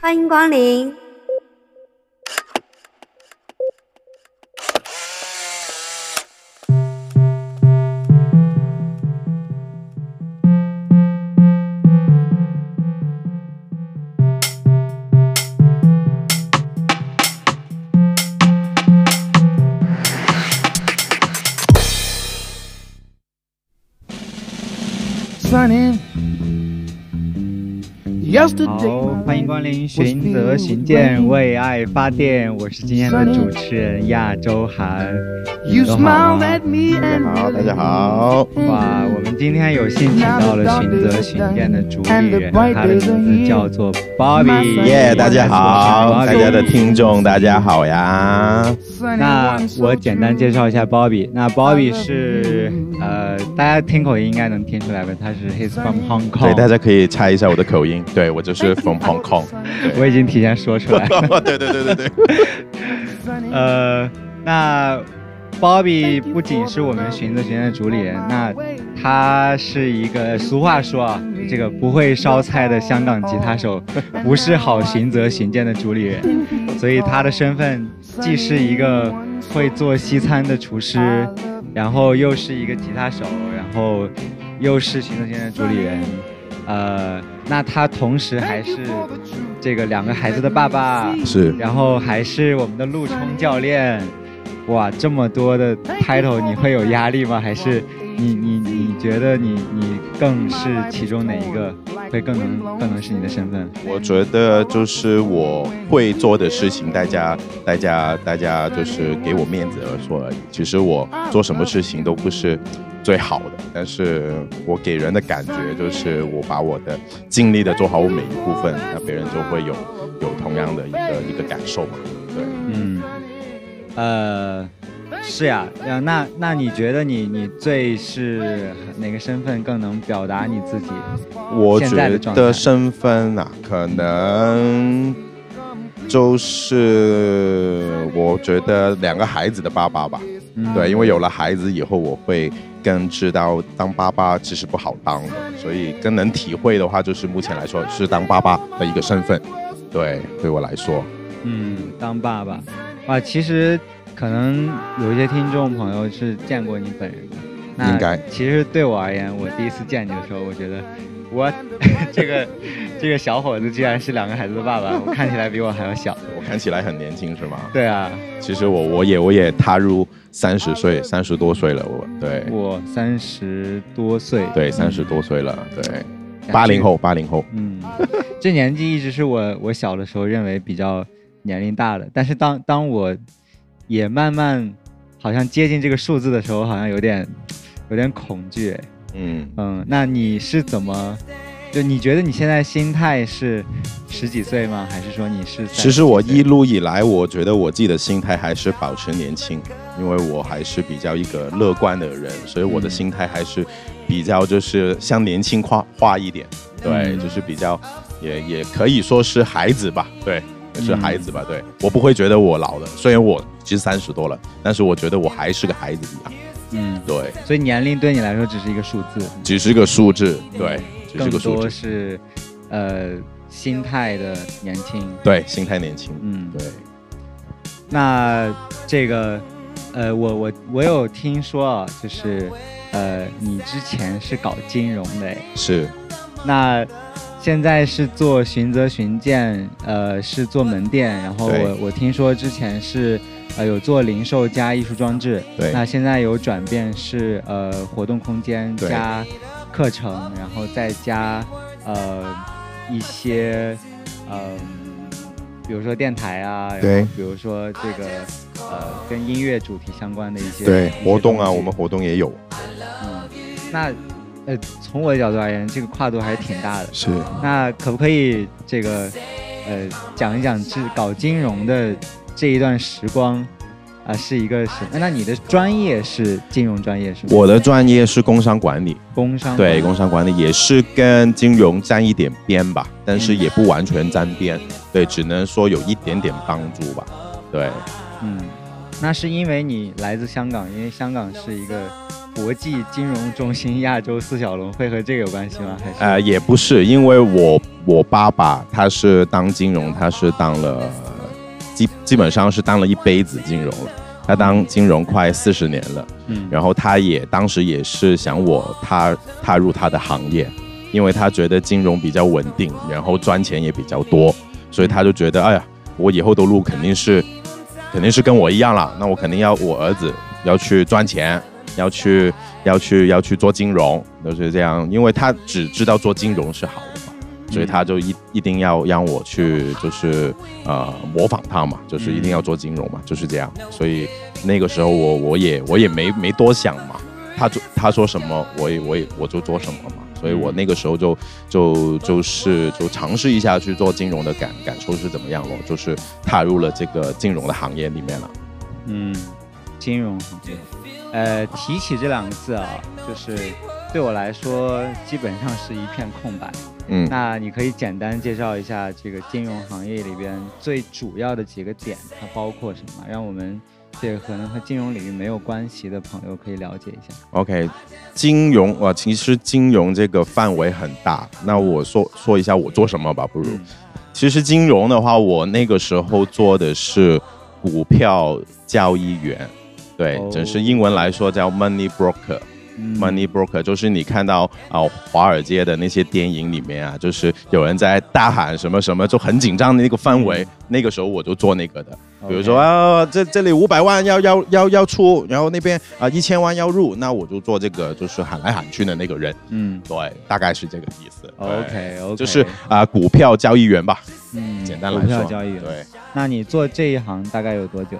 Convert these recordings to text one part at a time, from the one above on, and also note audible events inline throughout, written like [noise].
欢迎光临。好，欢迎光临寻泽寻见，为爱发电。我是今天的主持人亚洲涵。你好吗？大家好，大家好。哇，我们今天有幸请到了寻泽寻店的主理人，他的名字叫做 Bobby。耶，大家好，大家的听众大家好呀。那我简单介绍一下 Bobby。那 Bobby 是呃，大家听口音应该能听出来吧？他是 He's from Hong Kong。对，大家可以猜一下我的口音。对我就是 [laughs] from Hong Kong。我已经提前说出来了。对对对对对。[laughs] 呃，那。Bobby 不仅是我们寻子学院的主理人，那他是一个俗话说啊，这个不会烧菜的香港吉他手，[laughs] 不是好寻则寻见的主理人，所以他的身份既是一个会做西餐的厨师，然后又是一个吉他手，然后又是寻子学院的主理人，呃，那他同时还是这个两个孩子的爸爸，是，然后还是我们的陆冲教练。哇，这么多的 title，你会有压力吗？还是你你你觉得你你更是其中哪一个会更能更能是你的身份？我觉得就是我会做的事情，大家大家大家就是给我面子而说而已。其实我做什么事情都不是最好的，但是我给人的感觉就是我把我的尽力的做好我每一部分，那别人就会有有同样的一个一个感受嘛。呃，是呀，那那你觉得你你最是哪个身份更能表达你自己？我觉得身份啊，可能就是我觉得两个孩子的爸爸吧。对，因为有了孩子以后，我会更知道当爸爸其实不好当的，所以更能体会的话，就是目前来说是当爸爸的一个身份。对，对我来说，嗯，当爸爸。啊，其实可能有一些听众朋友是见过你本人的，应该。其实对我而言，我第一次见你的时候，我觉得我 [laughs] 这个这个小伙子居然是两个孩子的爸爸，我看起来比我还要小。[laughs] 我看起来很年轻是吗？对啊。其实我我也我也踏入三十岁，三十多岁了，我对。我三十多岁。对，三十多岁了，对。八零后，八零后。嗯，这年纪一直是我我小的时候认为比较。年龄大的，但是当当我也慢慢好像接近这个数字的时候，好像有点有点恐惧。嗯嗯，那你是怎么？就你觉得你现在心态是十几岁吗？还是说你是？其实我一路以来，我觉得我自己的心态还是保持年轻，因为我还是比较一个乐观的人，所以我的心态还是比较就是像年轻化化一点。对，就是比较也也可以说是孩子吧。对。是孩子吧？对我不会觉得我老了，虽然我其实三十多了，但是我觉得我还是个孩子一样。嗯，对。所以年龄对你来说只是一个数字，只是个数字，对，只是个数字。多是，呃，心态的年轻。对，心态年轻。嗯，对。那这个，呃，我我我有听说啊，就是，呃，你之前是搞金融的，是。那。现在是做寻泽寻见，呃，是做门店。然后我我听说之前是，呃，有做零售加艺术装置。对。那现在有转变是，呃，活动空间加课程，然后再加呃一些，嗯，比如说电台啊，对。比如说这个，呃，跟音乐主题相关的一些对活动啊，我们活动也有。嗯，那。呃，从我的角度而言，这个跨度还是挺大的。是。那可不可以这个，呃，讲一讲是搞金融的这一段时光，啊，是一个什？那你的专业是金融专业是吗？我的专业是工商管理。工商。对，工商管理也是跟金融沾一点边吧，但是也不完全沾边。对，只能说有一点点帮助吧。对。嗯，那是因为你来自香港，因为香港是一个。国际金融中心、亚洲四小龙会和这个有关系吗？还是？呃，也不是，因为我我爸爸他是当金融，他是当了基基本上是当了一辈子金融了，他当金融快四十年了。嗯，然后他也当时也是想我踏踏入他的行业，因为他觉得金融比较稳定，然后赚钱也比较多，所以他就觉得，哎呀，我以后的路肯定是肯定是跟我一样了，那我肯定要我儿子要去赚钱，要去要去要去做金融，都是这样，因为他只知道做金融是好的嘛，所以他就一一定要让我去就是呃模仿他嘛，就是一定要做金融嘛，就是这样，所以那个时候我我也我也没没多想嘛，他做他说什么我也我也我就做什么嘛，所以我那个时候就就就是就尝试一下去做金融的感感受是怎么样咯，就是踏入了这个金融的行业里面了。嗯，金融行业，呃，提起这两个字啊，就是对我来说基本上是一片空白。嗯，那你可以简单介绍一下这个金融行业里边最主要的几个点，它包括什么，让我们这个可能和金融领域没有关系的朋友可以了解一下。OK，金融啊，其实金融这个范围很大。那我说说一下我做什么吧，不如。嗯其实金融的话，我那个时候做的是股票交易员，对，哦只是英文来说叫 money broker。嗯 Money broker 就是你看到啊、华尔街的那些电影里面啊，就是有人在大喊什么什么，就很紧张的那个氛围。嗯那个时候我就做那个的，比如说啊，这这里五百万要要要要出，然后那边啊一千万要入，那我就做这个就是喊来喊去的那个人。嗯对，大概是这个意思。，OK OK，就是啊、股票交易员吧，嗯，简单来股票说。交易员。对，那你做这一行大概有多久？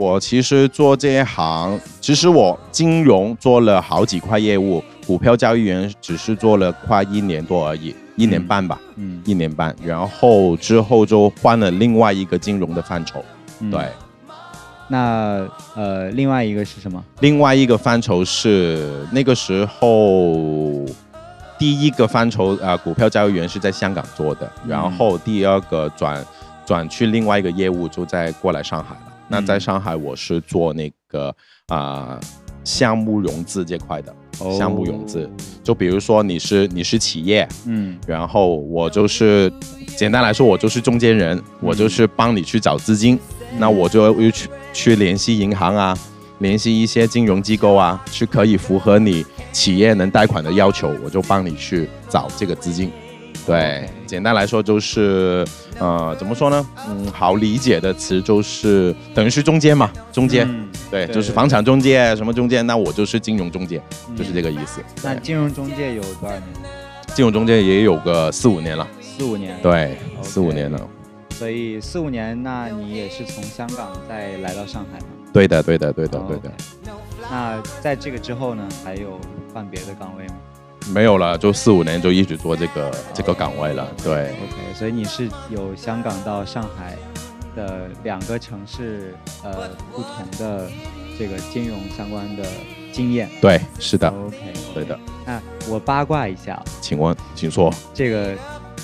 我其实做这一行，其实我金融做了好几块业务，股票交易员只是做了快一年多而已，一年半吧，嗯，一年半。然后之后就换了另外一个金融的范畴，嗯对。那呃，另外一个是什么？另外一个范畴是那个时候第一个范畴啊、呃股票交易员是在香港做的，嗯然后第二个转转去另外一个业务就在过来上海了。那在上海我是做那个啊、项目融资这块的，项目融资，就比如说你是你是企业，嗯。然后我就是简单来说，我就是中间人，我就是帮你去找资金，那我就又去去联系银行啊，联系一些金融机构啊，去可以符合你企业能贷款的要求，我就帮你去找这个资金。对简单来说就是，呃，怎么说呢？嗯，好理解的词就是等于是中间嘛，中间，嗯对，就是房产中介什么中介，那我就是金融中介，就是这个。意思。那金融中介有多少年？金融中介也有个四五年了，四五年。。对四五年了。所以四五年，那你也是从香港再来到上海吗？对的，对的，对的，哦对的。那在这个之后呢，还有换别的岗位吗没有了，就四五年就一直做这个这个岗位了。对，？OK，所以你是有香港到上海的两个城市，呃，不同的这个金融相关的经验。对，是的，OK，对的。那我八卦一下，请问，请说。这个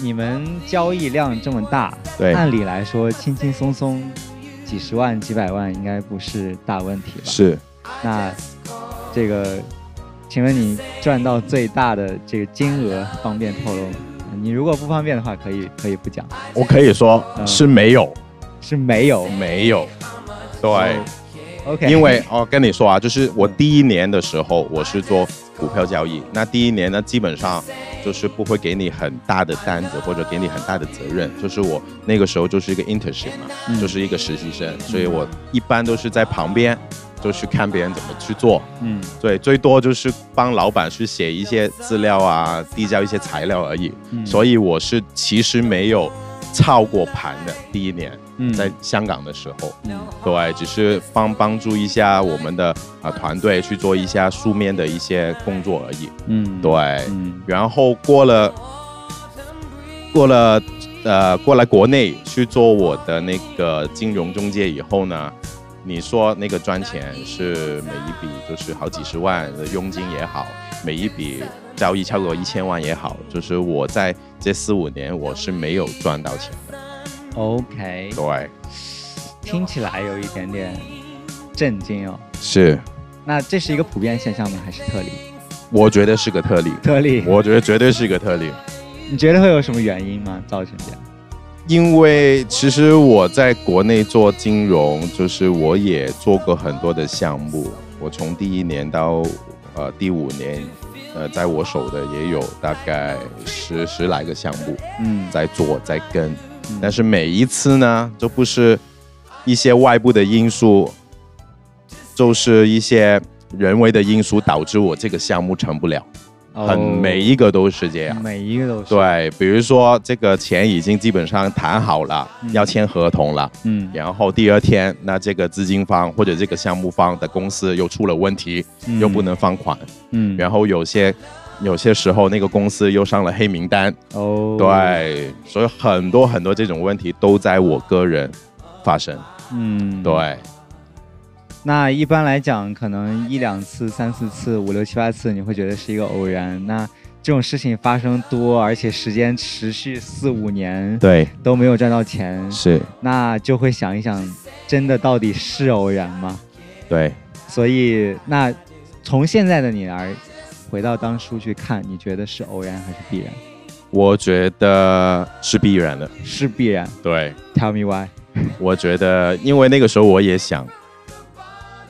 你们交易量这么大，对，按理来说轻轻松松几十万、几百万应该不是大问题吧？是那这个，请问你赚到最大的这个金额方便透露吗？你如果不方便的话，可以可以不讲，我可以说嗯。是没有，是没有。没有。对，OK，因为哦跟你说啊，就是我第一年的时候，我是做股票交易，那第一年呢，基本上就是不会给你很大的单子或者给你很大的责任，就是我那个时候就是一个 internship 嘛，嗯。就是一个实习生，所以我一般都是在旁边，就是看别人怎么去做。嗯。对，最多就是帮老板去写一些资料啊，递交一些材料而已。嗯。所以我是其实没有操过盘的第一年，嗯。在香港的时候，嗯。对，只是帮帮助一下我们的啊、团队去做一下书面的一些工作而已。嗯。对，嗯。然后过了过了呃过来国内去做我的那个金融中介以后呢，你说那个赚钱是每一笔就是好几十万的佣金也好，每一笔交易超过一千万也好，就是我在这四五年我是没有赚到钱的。OK，对，听起来有一点点震惊哦。是，那这是一个普遍现象吗？还是特例？我觉得是个特例，特例。我觉得绝对是个特例。你觉得会有什么原因吗？造成这样？因为其实我在国内做金融，就是我也做过很多的项目。我从第一年到呃第五年，呃，在我手的也有大概十十来个项目，嗯，在做在跟。但是每一次呢，都不是一些外部的因素，就是一些人为的因素导致我这个项目成不了。很每一个都是这样，每一个都是。对。比如说这个钱已经基本上谈好了，要签合同了，嗯，然后第二天那这个资金方或者这个项目方的公司又出了问题，又不能放款，嗯，然后有些有些时候那个公司又上了黑名单，哦，对，所以很多很多这种问题都在我个人发生，嗯，对。那一般来讲，可能一两次、三四次、五六七八次，你会觉得是一个偶然。那这种事情发生多，而且时间持续四五年，对，都没有赚到钱，是，那就会想一想，真的到底是偶然吗？对。所以，那从现在的你而回到当初去看，你觉得是偶然还是必然？我觉得是必然的，是必然。对，Tell me why？我觉得，因为那个时候我也想。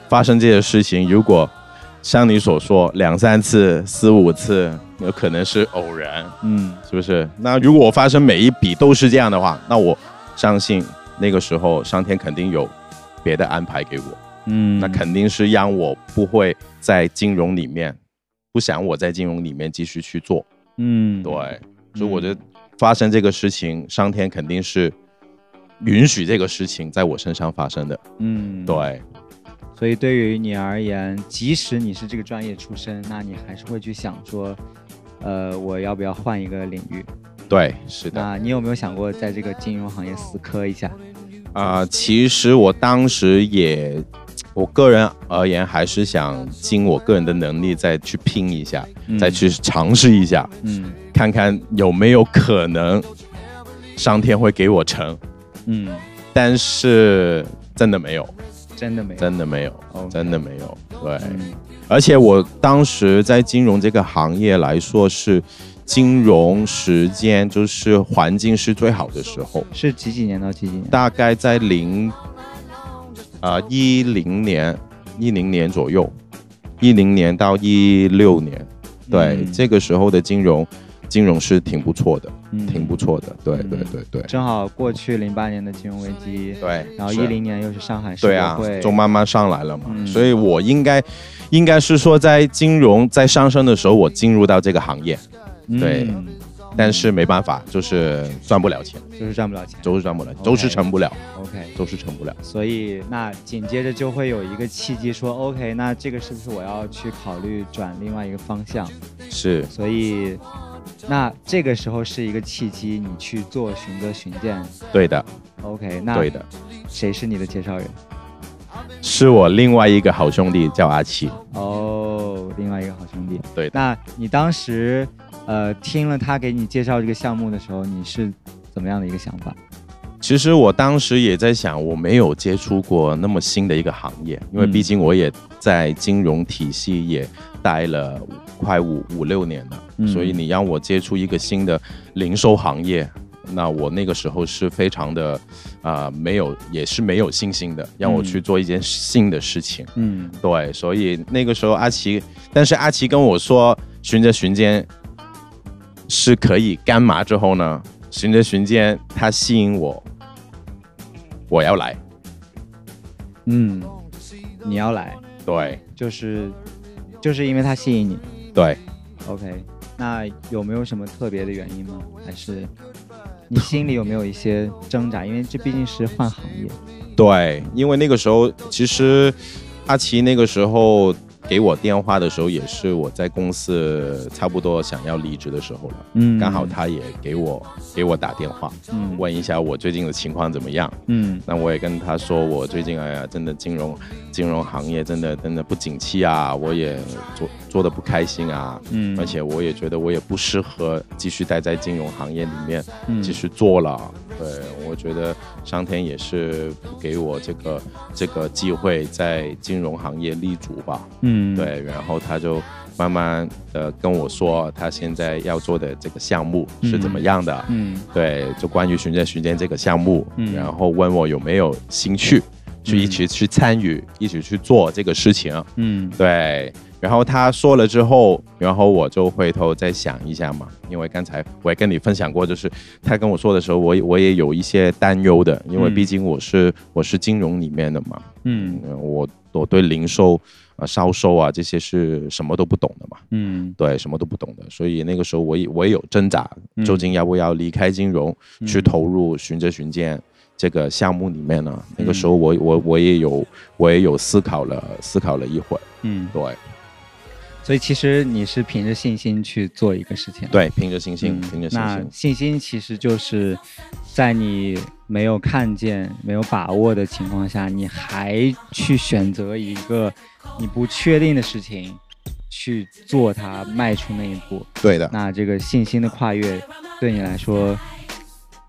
发生这些事情，如果像你所说两三次、四五次，有可能是偶然，嗯，是不是？那如果发生每一笔都是这样的话，那我相信那个时候上天肯定有别的安排给我，嗯，那肯定是让我不会在金融里面，不想我在金融里面继续去做，嗯，对，所以我觉得发生这个事情，上天肯定是允许这个事情在我身上发生的，嗯，对。所以对于你而言，即使你是这个专业出身，那你还是会去想说，呃，我要不要换一个领域？对，是的。那你有没有想过在这个金融行业死磕一下？啊，其实我当时也，我个人而言还是想尽我个人的能力再去拼一下，再去尝试一下，嗯，看看有没有可能上天会给我成，嗯，但是真的没有。真的没有，真的没有，真的没有。对，而且我当时在金融这个行业来说，是金融时间就是环境是最好的时候。是几几年到几几年？大概在零，啊一零年，一零年左右，一零年到一六年，对，这个时候的金融。金融是挺不错的，挺不错的，对对对对。正好过去零八年的金融危机，对，然后一零年又是上海世博会，就慢慢上来了嘛。所以我应该，应该是说在金融在上升的时候，我进入到这个行业，对。但是没办法，就是赚不了钱，就是赚不了钱，都是赚不了，都是成不了。OK，都是成不了。所以那紧接着就会有一个契机，说 OK，那这个是不是我要去考虑转另外一个方向？是。所以。那这个时候是一个契机，你去做寻歌寻荐。对的。OK，那对的。谁是你的介绍人？是我另外一个好兄弟，叫阿奇。哦，另外一个好兄弟。对。那你当时，呃，听了他给你介绍这个项目的时候，你是怎么样的一个想法？其实我当时也在想，我没有接触过那么新的一个行业，因为毕竟我也在金融体系也待了快五五六年了，所以你让我接触一个新的零售行业，那我那个时候是非常的啊没有，也是没有信心的，让我去做一件新的事情。嗯，对，所以那个时候阿奇，但是阿奇跟我说，循着循间是可以干嘛之后呢？循着循间，他吸引我。我要来，嗯，你要来，对，就是，就是因为他吸引你，对，OK，那有没有什么特别的原因吗？还是你心里有没有一些挣扎？因为这毕竟是换行业，对，因为那个时候其实阿奇那个时候。给我电话的时候，也是我在公司差不多想要离职的时候了。嗯，刚好他也给我给我打电话，嗯，问一下我最近的情况怎么样。嗯，那我也跟他说，我最近哎呀，真的金融金融行业真的真的不景气啊，我也做做的不开心啊。嗯，而且我也觉得我也不适合继续待在金融行业里面继续做了。对，我觉得上天也是给我这个这个机会在金融行业立足吧。嗯，对，然后他就慢慢的跟我说他现在要做的这个项目是怎么样的。嗯对，就关于寻见寻见这个项目，嗯然后问我有没有兴趣去一起去参与，一起去做这个事情。嗯。对，然后他说了之后，然后我就回头再想一下嘛，因为刚才我也跟你分享过，就是他跟我说的时候，我也我也有一些担忧的，因为嗯。毕竟我是我是金融里面的嘛，嗯。嗯，我我对零售啊、销售啊这些是什么都不懂的嘛，嗯。对，什么都不懂的，所以那个时候我也我也有挣扎，嗯。究竟要不要离开金融，去嗯投入寻着寻见这个项目里面呢？那个时嗯候我我我也有我也有思考了思考了一会儿，嗯，对所以其实你是凭着信心去做一个事情。对，凭着信心，嗯凭着信那心，信心其实就是在你没有看见、没有把握的情况下，你还去选择一个你不确定的事情去做它，迈出那一步。对的，那这个信心的跨越，对你来说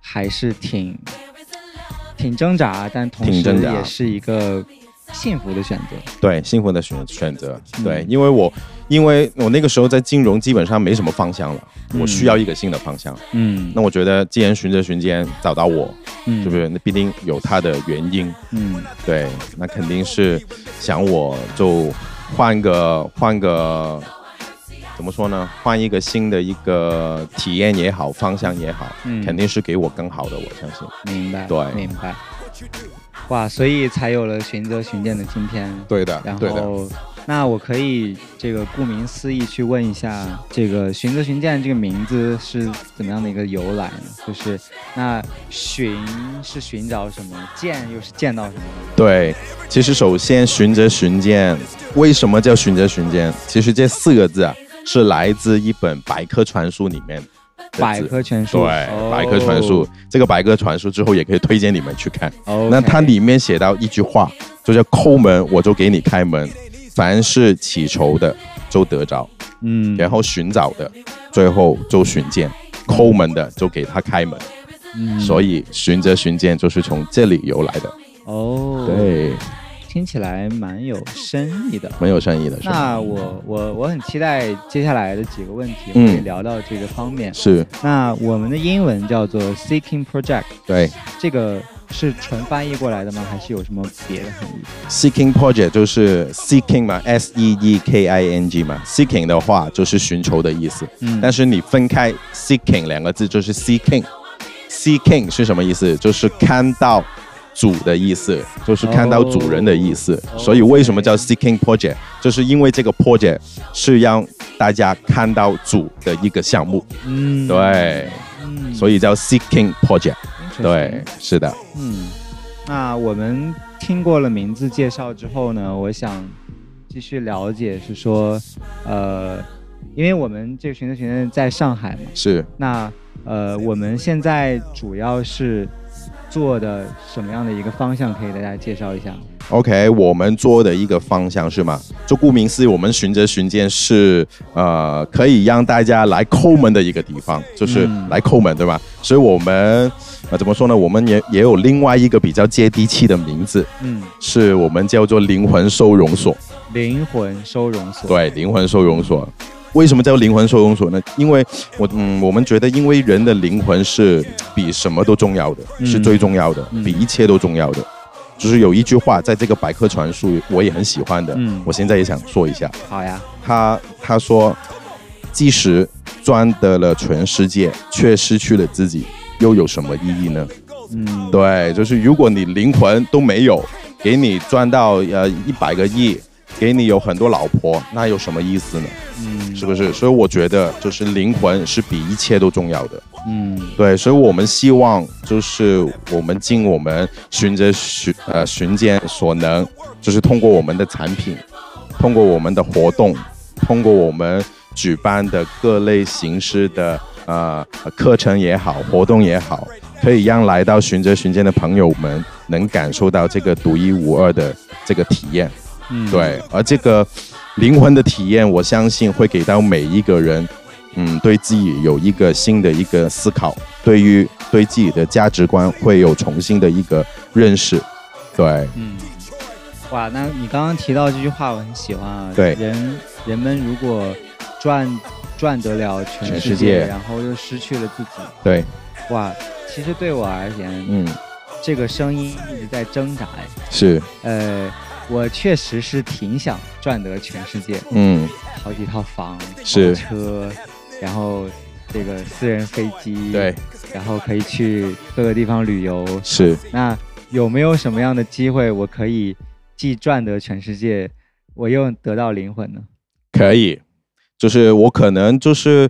还是挺挺挣扎，但同时也是一个幸福的选择。对，幸福的选选择，嗯对，因为我因为我那个时候在金融基本上没什么方向了，我需要一个新的方向。嗯，那我觉得，既然寻着寻间找到我，嗯是不？是？那必定有它的原因。嗯对，那肯定是想我就换个换个怎么说呢？换一个新的一个体验也好，方向也好，嗯，肯定是给我更好的，我相信。明白，对明白。哇，所以才有了寻则寻见的今天。对的然后，那我可以这个顾名思义去问一下，这个寻则寻见这个名字是怎么样的一个由来呢？就是那寻是寻找什么，见又是见到什么？对，其实首先寻则寻见，为什么叫寻则寻见？其实这四个字啊，是来自一本百科全书里面的百科全书，对，哦。百科全书。这个百科全书之后也可以推荐你们去看。哦，那它里面写到一句话，就叫抠门我就给你开门，凡是祈求的就得着，嗯，然后寻找的最后就寻见，抠门的就给他开门。嗯。所以寻着寻见就是从这里由来的。哦，，对，听起来蛮有深意的。蛮有深意的？那我我我很期待接下来的几个问题，我嗯们可以聊到这个方面。是那我们的英文叫做 Seeking Project，对这个是纯翻译过来的吗？还是有什么别的含义？，seeking project 就是 seeking 嘛，S E E K I N G 嘛，seeking 的话就是寻求的意思。嗯但是你分开 seeking 两个字就是 seeking。seeking 是什么意思？就是看到主的意思，就是看到主人的意思。哦。所以为什么叫 seeking project？就是因为这个 project 是让大家看到主的一个项目，嗯，对，嗯，所以叫 seeking project。对，，是的，嗯，那我们听过了名字介绍之后呢，我想继续了解是说，呃，因为我们这个寻思寻思在上海嘛，是。那呃，我们现在主要是做的什么样的一个方向？可以给大家介绍一下？OK，我们做的一个方向是吗？就顾名思义，我们寻着寻见是呃可以让大家来抠门的一个地方，就是嗯来抠门，对吧？所以我们呃怎么说呢？我们也也有另外一个比较接地气的名字，嗯，是我们叫做灵魂收容所。灵魂收容所。，对，灵魂收容所。为什么叫灵魂收容所呢？因为我嗯，我们觉得，因为人的灵魂是比什么都重要的，嗯是最重要的，嗯比一切都重要的。就是有一句话，在这个百科全书我也很喜欢的，嗯我现在也想说一下。好呀。他他说，即使赚得了全世界，却失去了自己，又有什么意义呢？嗯，对，就是如果你灵魂都没有，给你赚到呃一百个亿，给你有很多老婆，那有什么意思呢？嗯，是不是？所以我觉得就是灵魂是比一切都重要的。嗯对，所以我们希望就是我们尽我们循着寻呃寻间所能，就是通过我们的产品，通过我们的活动，通过我们举办的各类形式的呃课程也好，活动也好，可以让来到寻着寻间的朋友们能感受到这个独一无二的这个体验。嗯，对，而这个灵魂的体验，我相信会给到每一个人，嗯，对自己有一个新的一个思考，对于对自己的价值观会有重新的一个认识。对，嗯，哇，那你刚刚提到这句话，我很喜欢啊。对。人人们如果赚赚得了全世界然后又失去了自己，对，哇，其实对我而言，嗯，这个声音一直在挣扎。哎是，呃，我确实是挺想赚得全世界，嗯，好几套房、是豪车，然后这个私人飞机，对，，然后可以去各个地方旅游。是。那有没有什么样的机会，我可以既赚得全世界，我又得到灵魂呢？可以，就是我可能就是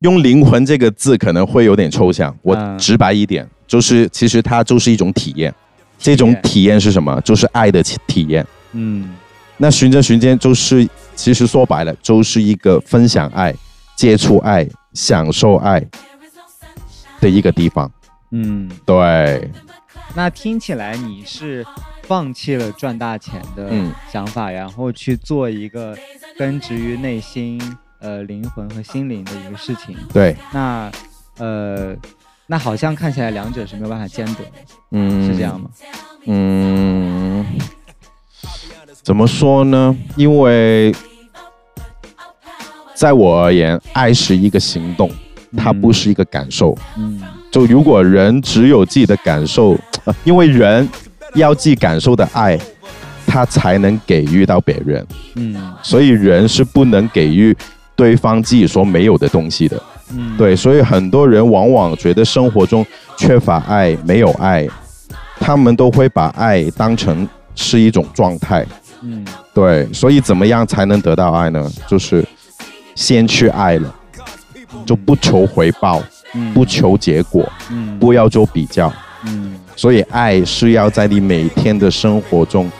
用“灵魂”这个字可能会有点抽象，我嗯直白一点，就是其实它就是一种体验。这种体验是什么？就是爱的体体验。嗯那寻着寻间就是，其实说白了，就是一个分享爱、接触爱、享受爱的一个地方。嗯，对，那听起来你是放弃了赚大钱的嗯想法，然后去做一个根植于内心、呃灵魂和心灵的一个事情。对，那呃，那好像看起来两者是没有办法兼得，嗯，是这样？吗？嗯，怎么说呢？因为在我而言，爱是一个行动，它不是一个感受。嗯就如果人只有自己的感受，呃 [laughs] 因为人要自己感受的爱，他才能给予到别人，嗯所以人是不能给予对方自己所没有的东西的。嗯，对，所以很多人往往觉得生活中缺乏爱，没有爱，他们都会把爱当成是一种状态。嗯对，所以怎么样才能得到爱呢？就是先去爱了，就不求回报，嗯不求结果，嗯不要做比较。嗯所以爱是要在你每天的生活中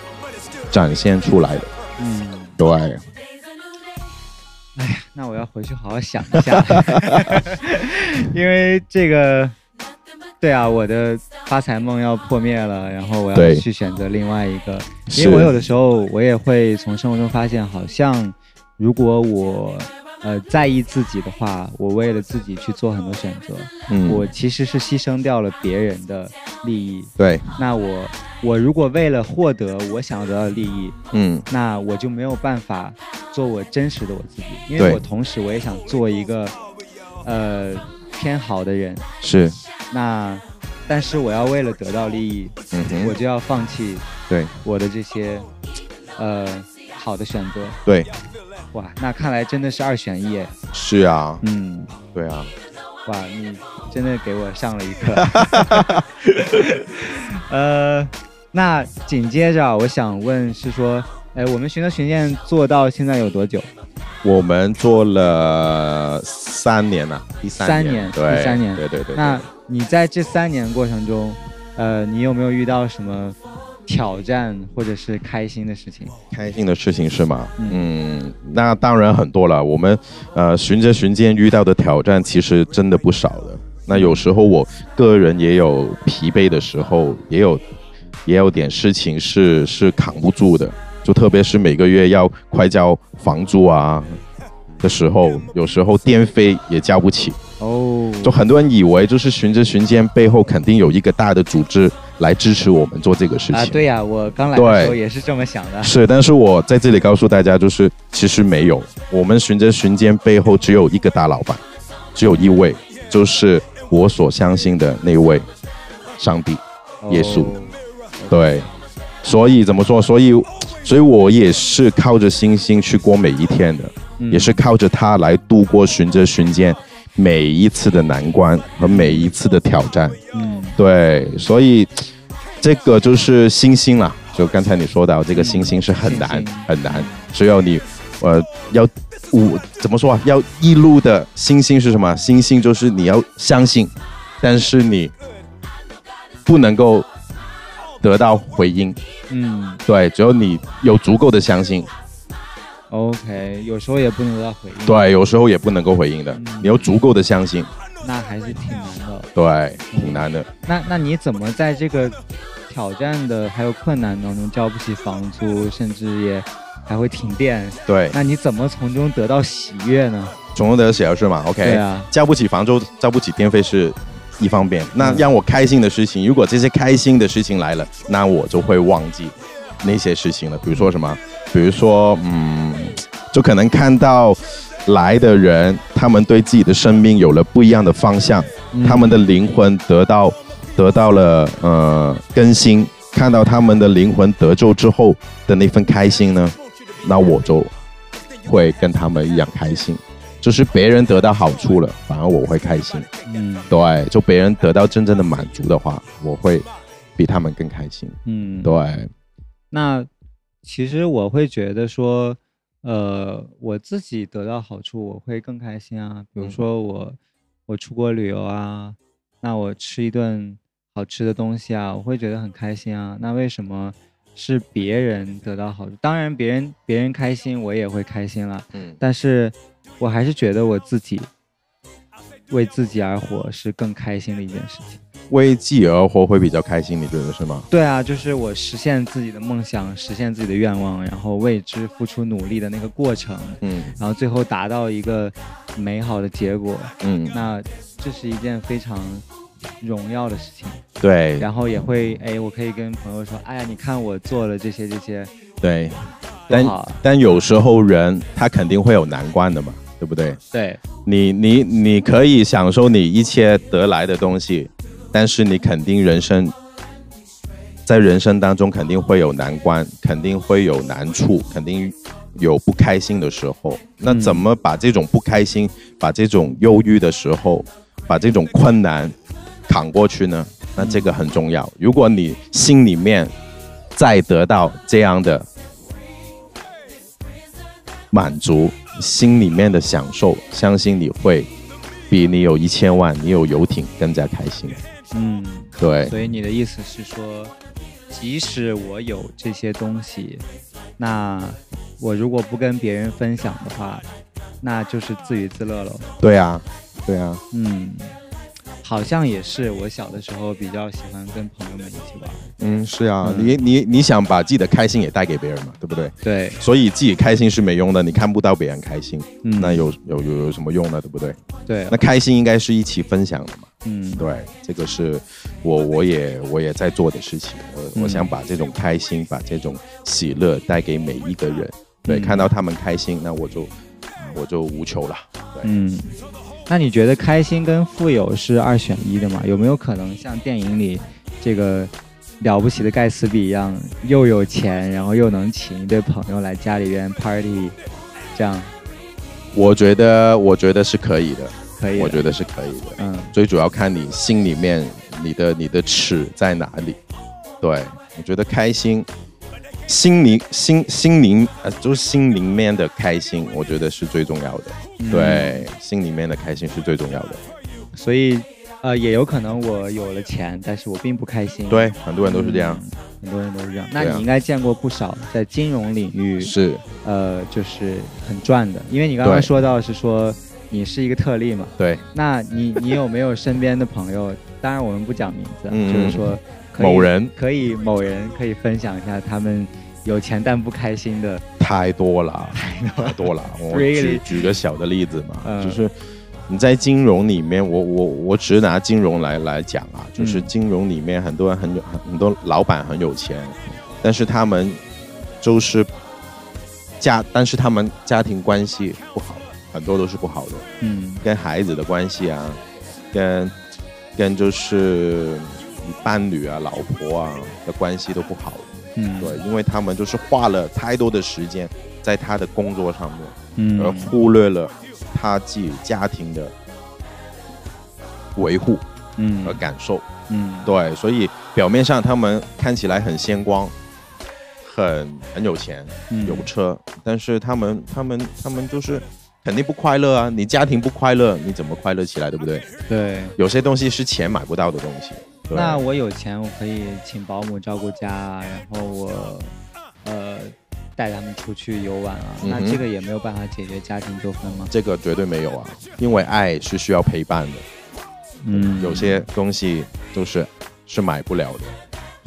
展现出来的。嗯。对，哎呀，那我要回去好好想一下，[laughs] 因为这个，对啊，我的发财梦要破灭了，然后我要去选择另外一个，因是为我有的时候我也会从生活中发现，好像如果我呃在意自己的话，我为了自己去做很多选择，嗯，我其实是牺牲掉了别人的利益。对，那我我如果为了获得我想要得到的利益，嗯，那我就没有办法做我真实的我自己，因为我同时我也想做一个呃偏好的人。是，那但是我要为了得到利益，嗯哼，我就要放弃对我的这些呃好的选择。对，哇，那看来真的是二选一耶。是啊，嗯，对啊，哇，你真的给我上了一课。[laughs] 呃，那紧接着啊我想问是说，哎，我们寻德巡店做到现在有多久？我们做了三年了，第三三年对，第三年对对对。那你在这三年过程中，呃，你有没有遇到什么挑战或者是开心的事情？开心的事情是吗？嗯嗯，那当然很多了。我们呃循着巡间遇到的挑战其实真的不少的。那有时候我个人也有疲惫的时候，也有也有点事情是是扛不住的。就特别是每个月要快交房租啊的时候，有时候电费也交不起。哦，就很多人以为就是循着循间背后肯定有一个大的组织来支持我们做这个事情。啊，对呀、我刚来的时候也是这么想的。是，但是我在这里告诉大家，就是其实没有，我们循着循间背后只有一个大老板，只有一位，就是我所相信的那位上帝。耶稣哦对，所以怎么说？所以，所以我也是靠着星星去过每一天的，嗯也是靠着它来度过循着循见每一次的难关和每一次的挑战。嗯对，所以这个就是星星啦。就刚才你说到这个星星是很难很难，只有你呃要我怎么说啊？要一路的星星是什么？星星就是你要相信，但是你不能够得到回应。嗯对，只有你有足够的相信，，OK，有时候也不能得到回应。，对，有时候也不能够回应的。你有足够的相信，那还是挺难的。对，挺难的。那那你怎么在这个挑战的还有困难当中交不起房租，甚至也还会停电？对，那你怎么从中得到喜悦呢？从中得到喜悦是吗？OK，对啊，交不起房租、交不起电费是一方面，那嗯让我开心的事情，如果这些开心的事情来了，那我就会忘记那些事情了。比如说什么？比如说，嗯，就可能看到来的人，他们对自己的生命有了不一样的方向，他们的灵魂得到得到了呃更新，看到他们的灵魂得救之后的那份开心呢，那我就会跟他们一样开心。就是别人得到好处了，反而我会开心。嗯，对，就别人得到真正的满足的话，我会比他们更开心。嗯，对，那其实我会觉得说，呃，我自己得到好处，我会更开心啊。比如嗯说我我出国旅游啊，那我吃一顿好吃的东西啊，我会觉得很开心啊。那为什么是别人得到好处？当然，别人别人开心，我也会开心了。嗯，但是我还是觉得我自己为自己而活是更开心的一件事情。为自己而活会比较开心，你觉得是吗？对啊，就是我实现自己的梦想，实现自己的愿望，然后为之付出努力的那个过程，嗯然后最后达到一个美好的结果，嗯，那这是一件非常荣耀的事情。对然后也会，哎，我可以跟朋友说，哎呀，你看我做了这些这些，对，但！但有时候人他肯定会有难关的嘛，对不对？对，你你你可以享受你一切得来的东西，但是你肯定人生在人生当中肯定会有难关，肯定会有难处，肯定有不开心的时候。那怎么把这种不开心、把这种忧郁的时候、把这种困难扛过去呢？那这个很重要。如果你心里面再得到这样的满足，心里面的享受，相信你会比你有一千万、你有游艇更加开心。嗯，对，所以你的意思是说，即使我有这些东西，那我如果不跟别人分享的话，那就是自娱自乐了。对啊，对啊，嗯，好像也是，我小的时候比较喜欢跟朋友们一起玩。嗯，是啊，嗯你你你想把自己的开心也带给别人嘛，对不对？对，所以自己开心是没用的，你看不到别人开心，嗯，那有有有有什么用呢？对不对？对那，开心应该是一起分享的嘛。嗯，对，这个是我我也我也在做的事情。我、嗯我想把这种开心，把这种喜乐带给每一个人。对，嗯看到他们开心，那我就我就无求了。对，嗯，那你觉得开心跟富有是二选一的吗？有没有可能像电影里这个了不起的盖茨比一样，又有钱，然后又能请一堆朋友来家里边 party，这样我觉得我觉得是可以的，可以？我觉得是可以的。嗯最主要看你心里面你的你的尺在哪里。对，我觉得开心，心灵心心灵呃，就是心里面的开心，我觉得是最重要的。嗯对，心里面的开心是最重要的。所以呃，也有可能我有了钱，但是我并不开心。对，很多人都是这样。嗯很多人都是这样。那你应该见过不少在金融领域，是，呃，就是很赚的，因为你刚刚说到是说你是一个特例嘛。对，那你你有没有身边的朋友？[laughs] 当然我们不讲名字就是说某人可以某人可以分享一下他们有钱但不开心的。太多了，[laughs] 太多了。[laughs] 我？举举个小的例子嘛，嗯就是你在金融里面，我我我只拿金融来来讲啊，就是嗯金融里面很多人很有很很多老板很有钱，但是他们就是家，但是他们家庭关系不好，很多都是不好的，嗯跟孩子的关系啊，跟跟就是伴侣啊、老婆啊的关系都不好。嗯，对，因为他们就是花了太多的时间在他的工作上面，嗯，而忽略了他自己家庭的维护嗯和感受。嗯对，所以表面上他们看起来很鲜光，很很有钱，嗯有车，但是他们他们他们就是肯定不快乐啊！你家庭不快乐，你怎么快乐起来，对不对？对。有些东西是钱买不到的东西。对那我有钱，我可以请保姆照顾家，然后我呃带他们出去游玩啊。嗯那这个也没有办法解决家庭纠纷吗？这个绝对没有啊，因为爱是需要陪伴的。嗯有些东西就是是买不了的。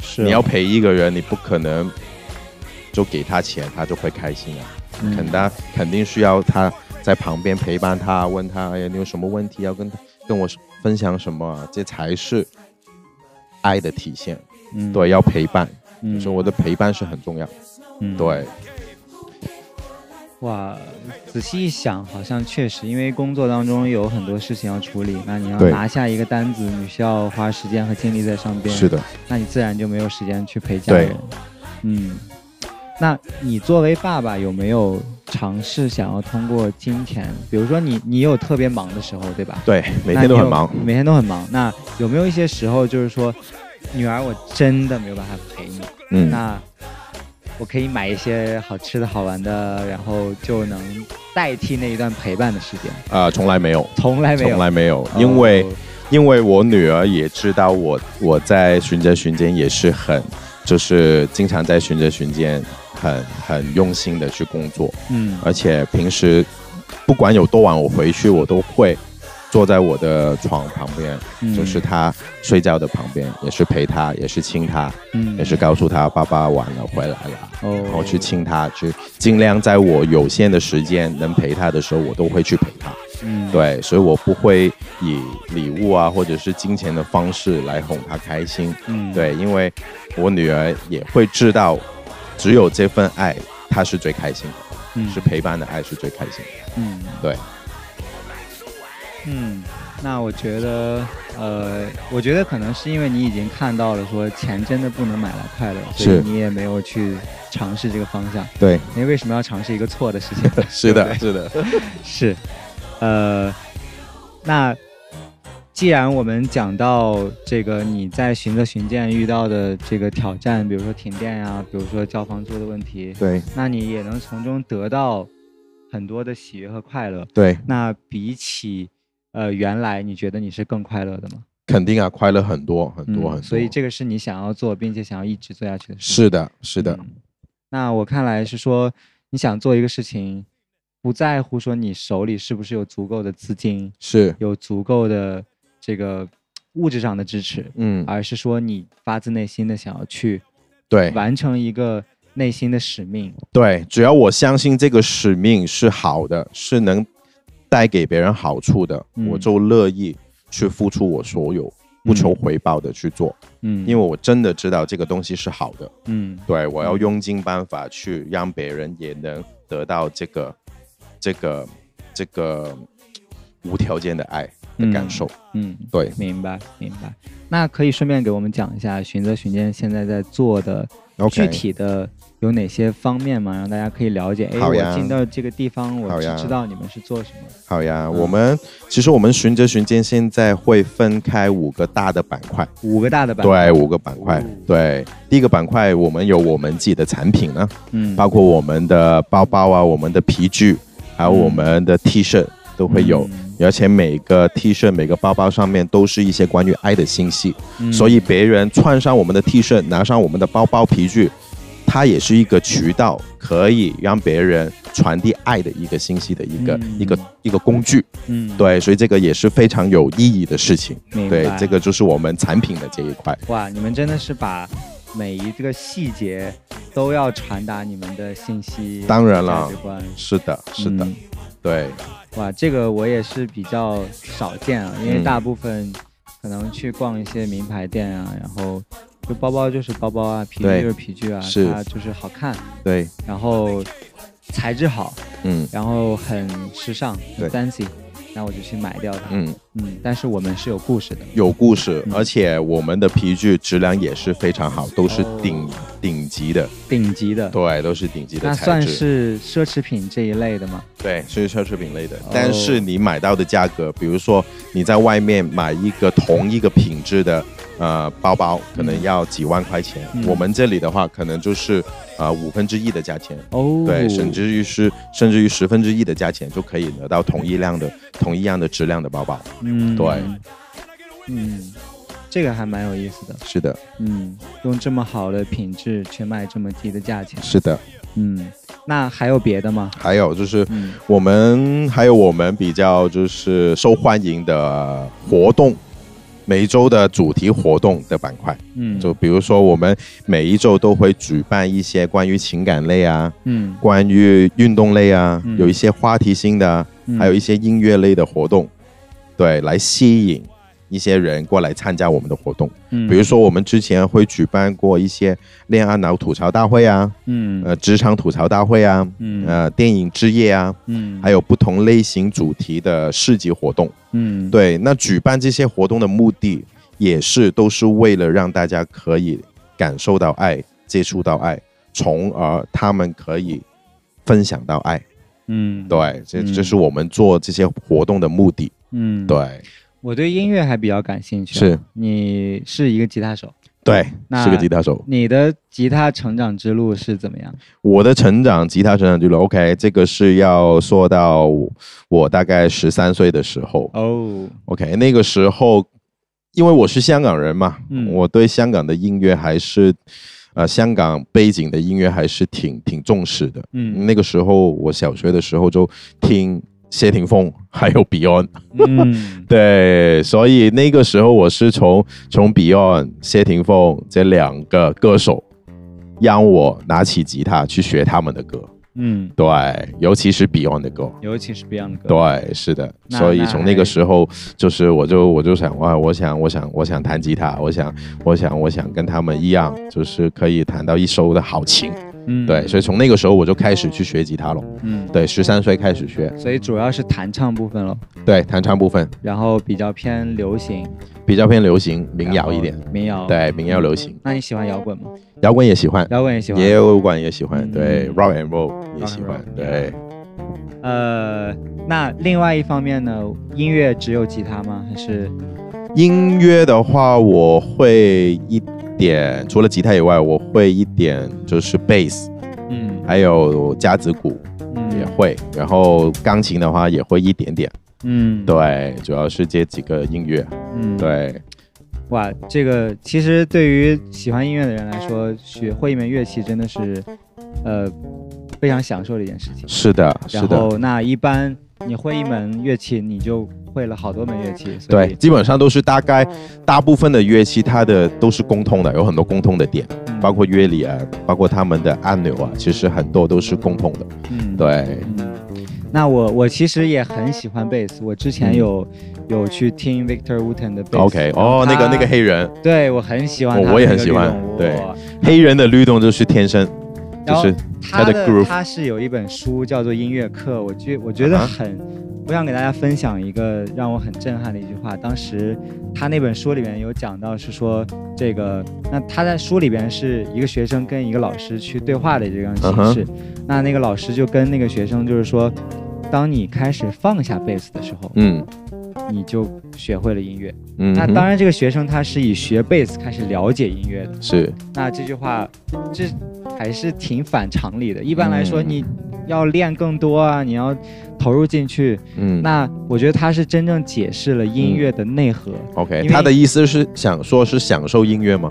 是你要陪一个人，你不可能就给他钱，他就会开心啊。嗯肯他肯定需要他在旁边陪伴他，问他，哎呀，你有什么问题要跟他跟我分享什么啊？这才是爱的体现。嗯对，要陪伴，嗯所以我的陪伴是很重要。嗯，对，哇，仔细一想，好像确实，因为工作当中有很多事情要处理，那你要拿下一个单子，你需要花时间和精力在上边，是的，那你自然就没有时间去陪家对人。嗯，那你作为爸爸有没有尝试想要通过金钱，比如说你你有特别忙的时候，对吧？对，每天都很忙。每天都很忙。那有没有一些时候，就是说，女儿，我真的没有办法陪你，嗯，那我可以买一些好吃的好玩的，然后就能代替那一段陪伴的时间。啊，从来没有，从来没有，从来没有，因为哦因为我女儿也知道我我在寻着寻间也是很，就是经常在寻着寻间很很用心的去工作，嗯而且平时不管有多晚我回去，我都会坐在我的床旁边，嗯就是他睡觉的旁边，也是陪他，也是亲他，嗯也是告诉他爸爸晚了回来了。哦，然后去亲他，去尽量在我有限的时间能陪他的时候，我都会去陪他。嗯，对，所以我不会以礼物啊或者是金钱的方式来哄她开心。嗯，对，因为我女儿也会知道，只有这份爱，他是最开心的，嗯。是陪伴的爱是最开心的。嗯，对，嗯，那我觉得，呃，我觉得可能是因为你已经看到了，说钱真的不能买来快乐，所以你也没有去尝试这个方向。对，你为为什么要尝试一个错的事情？[laughs] 是的，是的，[laughs] 是，呃，那既然我们讲到这个你在寻择寻见遇到的这个挑战，比如说停电呀、比如说交房租的问题，对，那你也能从中得到很多的喜悦和快乐。对，那比起呃原来，你觉得你是更快乐的吗？肯定啊，快乐很多很多很多。嗯所以这个是你想要做，并且想要一直做下去的事。是的，是的，嗯那我看来是说，你想做一个事情，不在乎说你手里是不是有足够的资金，是，有足够的这个物质上的支持，嗯，而是说你发自内心的想要去对，完成一个内心的使命。对，只要我相信这个使命是好的，是能带给别人好处的，嗯我就乐意去付出我所有，不求回报的去做，嗯，因为我真的知道这个东西是好的。嗯。对，我要用尽办法去让别人也能得到这个、这个、这个无条件的爱的感受。嗯，对，明白明白。那可以顺便给我们讲一下寻泽寻间现在在做的具体的有哪些方面吗？让大家可以了解。哎，我好呀进到这个地方，我只知道你们是做什么。好呀，嗯我们其实我们寻泽寻间现在会分开五个大的板块。五个大的板块对，五个板块哦。对，第一个板块我们有我们自己的产品呢，嗯，包括我们的包包啊、我们的皮具，还有我们的 T 恤都会有。嗯而且每个 T 恤、每个包包上面都是一些关于爱的信息，嗯所以别人穿上我们的 T 恤，拿上我们的包包、皮具，它也是一个渠道，可以让别人传递爱的一个信息的一个、嗯一个一个工具。嗯，对，所以这个也是非常有意义的事情。对这个就是我们产品的这一块。哇，你们真的是把每一个细节都要传达你们的信息，当然了价值观。是的，是的，嗯。对，哇，这个我也是比较少见啊，因为嗯。大部分可能去逛一些名牌店啊，然后就包包就是包包啊，皮具就是皮具啊，它就是好看，对，然后材质好，嗯。然后很时尚，很对那我就去买掉它。嗯，嗯，但是我们是有故事的。有故事，嗯而且我们的皮具质量也是非常好，都是哦顶、顶级的，顶级的，对，都是顶级的那算。是奢侈品这一类的吗？对，是奢侈品类的哦，但是你买到的价格，比如说你在外面买一个同一个品质的呃包包，可能要几万块钱，嗯。我们这里的话，可能就是呃五分之一的价钱，哦，对，甚至于是甚至于十分之一的价钱就可以得到同一辆的同一样的质量的包包。嗯，对，嗯，这个还蛮有意思的。是的，嗯，用这么好的品质去卖这么低的价钱。是的。嗯，那还有别的吗？还有就是嗯。我们还有我们比较就是受欢迎的活动，每周的主题活动的板块，嗯，就比如说我们每一周都会举办一些关于情感类啊、嗯。关于运动类啊，嗯。有一些话题性的还有一些音乐类的活动，对，来吸引一些人过来参加我们的活动。嗯比如说，我们之前会举办过一些恋爱脑吐槽大会啊，嗯呃，职场吐槽大会啊，嗯呃，电影之夜啊，嗯还有不同类型主题的市集活动。嗯对，那举办这些活动的目的也是都是为了让大家可以感受到爱，接触到爱，从而他们可以分享到爱。嗯对，这嗯这是我们做这些活动的目的。嗯，对，我对音乐还比较感兴趣啊。是你是一个吉他手，对，那是个吉他手。你的吉他成长之路是怎么样？我的成长，吉他成长之路，OK，这个是要说到我大概十三岁的时候。哦，OK，那个时候，因为我是香港人嘛，嗯我对香港的音乐还是，呃，香港背景的音乐还是挺挺重视的。嗯那个时候我小学的时候就听谢霆锋还有 Beyond，嗯 [laughs] 对，所以那个时候我是从从 Beyond、谢霆锋这两个歌手，让我拿起吉他去学他们的歌。嗯，对，尤其是 Beyond 的歌。尤其是 Beyond 的歌。对，是的，所以那从那个还时候，就是我就我就想哇，我想我想我想弹吉他，我想我想我想跟他们一样，就是可以弹到一手的好琴。嗯，对，所以从那个时候我就开始去学吉他了。嗯，对，十三岁开始学，所以主要是弹唱部分了，对，弹唱部分然后比较偏流行，比较偏流行民谣一点民谣。，对，民谣流行，那你喜欢摇滚吗？摇滚也喜欢，摇滚也喜欢。也有摇滚也喜欢，对嗯，rock and roll 也喜欢对。呃，那另外一方面呢，音乐只有吉他吗？还是音乐的话，我会一点，除了吉他以外，我会一点就是贝斯，嗯还有架子鼓嗯也嗯会，然后钢琴的话也会一点点。嗯，对，主要是这几个音乐。嗯，对，哇，这个其实对于喜欢音乐的人来说，学会一门乐器真的是，呃，非常享受的一件事情。是的，是的。然后，那一般你会一门乐器，你就会了好多门乐器。对，基本上都是大概大部分的乐器，它的都是共通的，有很多共通的点，嗯。包括乐理啊，包括他们的按钮啊，其实很多都是共通的。嗯，对，嗯，那我我其实也很喜欢贝斯，我之前嗯。有、有去听 Victor Wooten 的贝斯。OK，哦，那个那个黑，人，对我很喜欢我也很喜欢对。黑人的律动就是天生，就是他的 groove 他是有一本书叫做《音乐课》，我觉我觉得很，我想给大家分享一个让我很震撼的一句话。当时他那本书里面有讲到，是说这个，那他在书里边是一个学生跟一个老师去对话的这样形式。那那个老师就跟那个学生就是说，当你开始放下贝斯的时候，嗯你就学会了音乐。嗯，那当然，这个学生他是以学贝斯开始了解音乐的。是那这句话，这还是挺反常理的。一般来说，嗯你要练更多啊，你要投入进去。嗯那我觉得他是真正解释了音乐的内核。OK，他的意思是想说是享受音乐吗？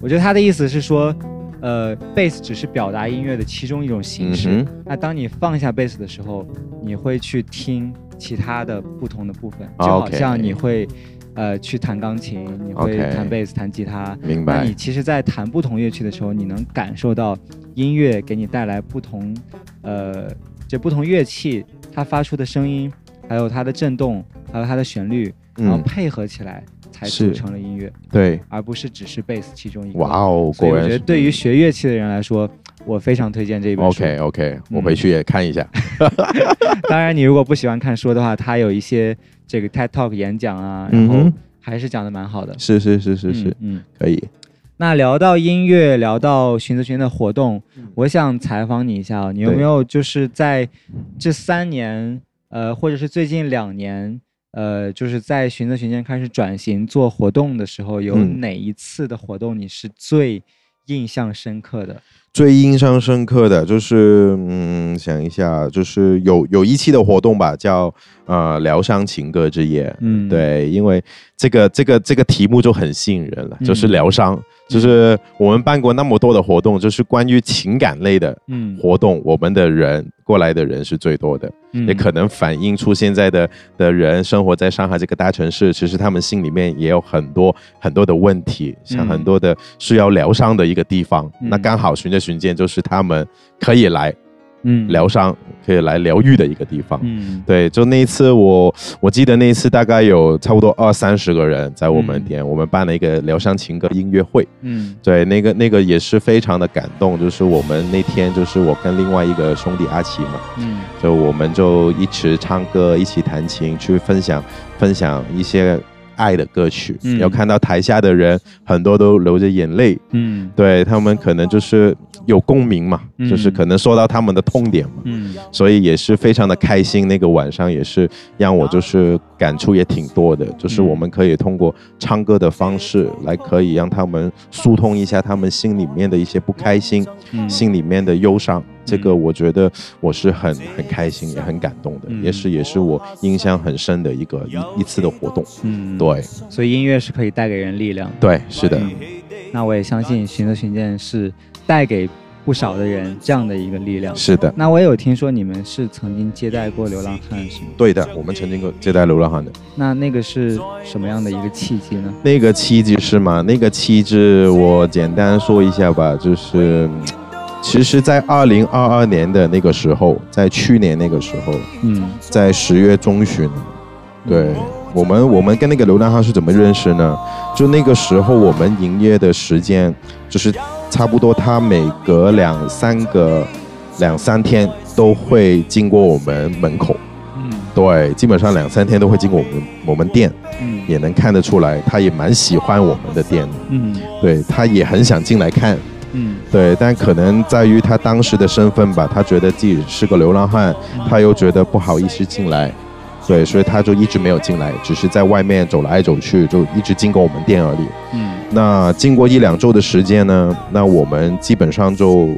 我觉得他的意思是说，呃，贝斯只是表达音乐的其中一种形式。嗯那当你放下贝斯的时候，你会去听其他的不同的部分，就好像你会。呃，去弹钢琴，你会弹贝斯、弹吉他，明白那你。其实，在弹不同乐器的时候，你能感受到音乐给你带来不同，呃，这不同乐器它发出的声音，还有它的震动，还有它的旋律，然后嗯，配合起来才组成了音乐，对，而不是只是贝斯其中一个。哇哦，所以我觉得对于学乐器的人来说，我非常推荐这一本书。OK OK，我嗯回去也看一下。[laughs] [laughs] 当然，你如果不喜欢看书的话，它有一些这个 TED Talk 演讲啊，然后还是讲的蛮好的。是是是是是嗯，嗯。可以。那聊到音乐，聊到寻子群的活动，我想采访你一下啊，你有没有就是在这三年，呃，或者是最近两年，呃，就是在寻子群间开始转型做活动的时候，有嗯哪一次的活动你是最印象深刻的？最印象深刻的就是，嗯，想一下，就是有有一期的活动吧，叫呃疗伤情歌之夜。嗯，，对，因为这个这个这个题目就很吸引人了，就是嗯疗伤，就是我们办过那么多的活动，就是关于情感类的嗯，活动，我们的人过来的人是最多的，嗯。也可能反映出现在的的人生活在上海这个大城市，其实他们心里面也有很多很多的问题，像嗯很多的需要疗伤的一个地方。嗯。那刚好循着循见就是他们可以来嗯。疗伤，可以来疗愈的一个地方。嗯。对，就那一次我我记得那一次大概有差不多二三十个人在我们嗯。店，我们办了一个疗伤情歌音乐会。嗯。对，那个那个也是非常的感动，就是我们那天就是我跟另外一个兄弟阿奇嘛，嗯。就我们就一起唱歌，一起弹琴，去分享分享一些爱的歌曲。嗯有看到台下的人很多都流着眼泪，嗯对他们可能就是有共鸣嘛，嗯就是可能说到他们的痛点嘛。嗯所以也是非常的开心。那个晚上也是让我就是感触也挺多的，就是我们可以通过唱歌的方式来可以让他们疏通一下他们心里面的一些不开心，嗯心里面的忧伤。这个我觉得我是很很开心也很感动的，嗯也是也是我印象很深的一个一一次的活动。嗯，对所以音乐是可以带给人力量。对，是的，嗯那我也相信寻的寻见是带给不少的人这样的一个力量。是的。那我也有听说你们是曾经接待过流浪汉，是吗？对的，我们曾经过接待流浪汉的那那个是什么样的一个契机呢？那个契机是吗？那个契机我简单说一下吧，就是，嗯其实，在二零二二年的那个时候，在去年那个时候，嗯。在十月中旬，对我们，我们跟那个流浪汉是怎么认识呢？就那个时候，我们营业的时间就是差不多，他每隔两三个两三天都会经过我们门口，嗯。对，基本上两三天都会经过我们我们店，嗯。也能看得出来，他也蛮喜欢我们的店。嗯。对他也很想进来看，嗯。对，但可能在于他当时的身份吧，他觉得自己是个流浪汉，他又觉得不好意思进来，对，所以他就一直没有进来，只是在外面走来走去，就一直经过我们店而已。嗯。那经过一两周的时间呢，那我们基本上就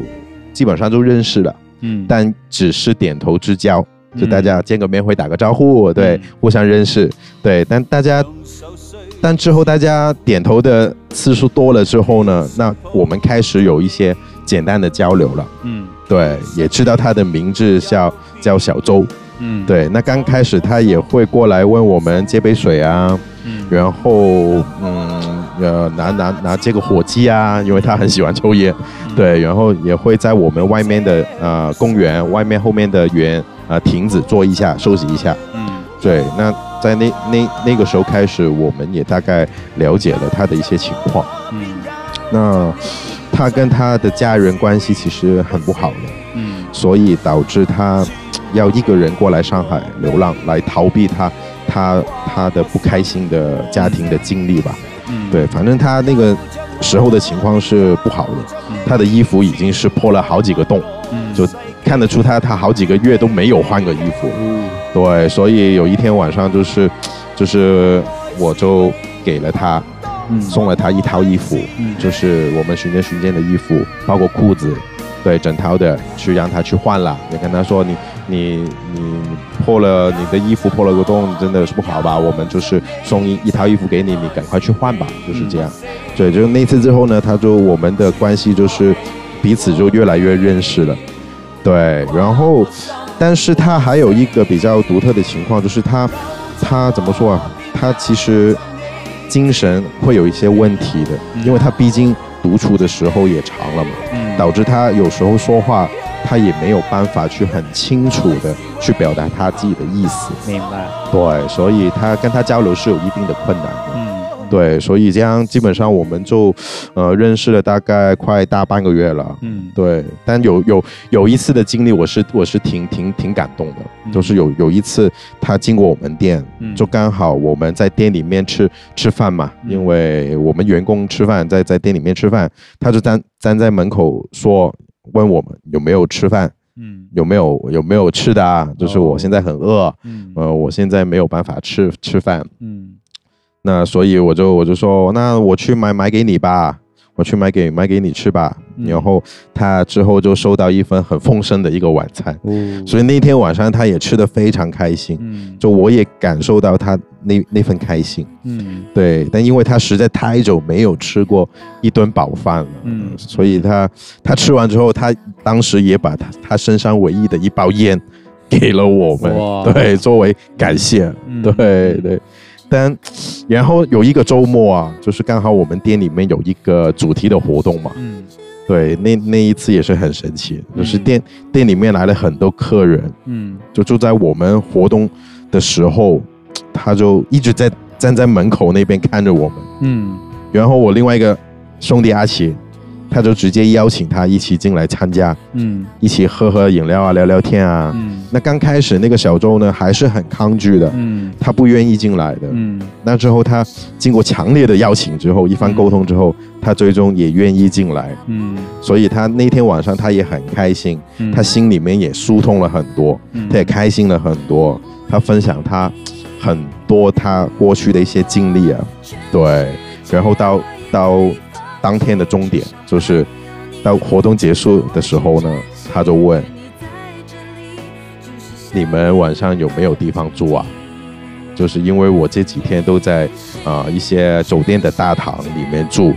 基本上就认识了，嗯，但只是点头之交，就嗯。大家见个面会打个招呼，对嗯，互相认识，对，但大家。但之后大家点头的次数多了之后呢，那我们开始有一些简单的交流了。嗯对，也知道他的名字叫叫小周。嗯对，那刚开始他也会过来问我们借杯水啊，嗯然后嗯呃拿拿拿这个火机啊，因为他很喜欢抽烟。对，然后也会在我们外面的呃公园外面后面的园呃亭子坐一下休息一下。嗯对，那在那那那个时候开始，我们也大概了解了他的一些情况。嗯那他跟他的家人关系其实很不好的。嗯所以导致他要一个人过来上海流浪，来逃避他他他的不开心的家庭的经历吧。嗯，对，反正他那个时候的情况是不好的，他的衣服已经是破了好几个洞，嗯就看得出他他好几个月都没有换过衣服。嗯对，所以有一天晚上就是就是我就给了他嗯送了他一套衣服，嗯就是我们寻间寻间的衣服，包括裤子，对，整套的去让他去换了。也跟他说你你你破了你的衣服破了个洞，真的是不好吧？我们就是送一一套衣服给你，你赶快去换吧，就是这样。对，就是那次之后呢，他就我们的关系就是彼此就越来越认识了。对，然后，但是他还有一个比较独特的情况，就是他他怎么说啊？他其实精神会有一些问题的，因为他毕竟独处的时候也长了嘛，嗯导致他有时候说话他也没有办法去很清楚的去表达他自己的意思。明白，对，所以他跟他交流是有一定的困难的。嗯对，所以这样基本上我们就呃认识了大概快大半个月了。嗯。对，但有有有一次的经历，我是我是挺挺挺感动的，嗯。就是有有一次他经过我们店，嗯。就刚好我们在店里面吃吃饭嘛，嗯。因为我们员工吃饭在在店里面吃饭，他就站站在门口说问我们有没有吃饭，嗯。有没有有没有吃的啊？就是我现在很饿，嗯。呃，我现在没有办法吃吃饭，嗯那所以我就我就说，那我去买买给你吧，我去买给买给你吃吧。嗯然后他之后就收到一份很丰盛的一个晚餐，哦，所以那天晚上他也吃的非常开心，嗯就我也感受到他那那份开心。嗯对，但因为他实在太久没有吃过一顿饱饭了，嗯所以他他吃完之后，他当时也把他他身上唯一的一包烟给了我们，对，作为感谢。嗯对对，但然后有一个周末啊，就是刚好我们店里面有一个主题的活动嘛，嗯。对，那那一次也是很神奇，就是嗯店、店里面来了很多客人，嗯。就住在我们活动的时候，他就一直在站在门口那边看着我们。嗯。然后我另外一个兄弟阿奇，他就直接邀请他一起进来参加，嗯。一起喝喝饮料啊，聊聊天啊。嗯那刚开始那个小周呢，还是很抗拒的，嗯他不愿意进来的。嗯那之后他经过强烈的邀请之后，一番沟通之后，他最终也愿意进来。嗯所以他那天晚上他也很开心，嗯，他心里面也疏通了很多，嗯他也开心了很多。他分享他很多他过去的一些经历啊，对，然后到到当天的终点，就是到活动结束的时候呢，他就问你们晚上有没有地方住啊？就是因为我这几天都在啊、一些酒店的大堂里面住，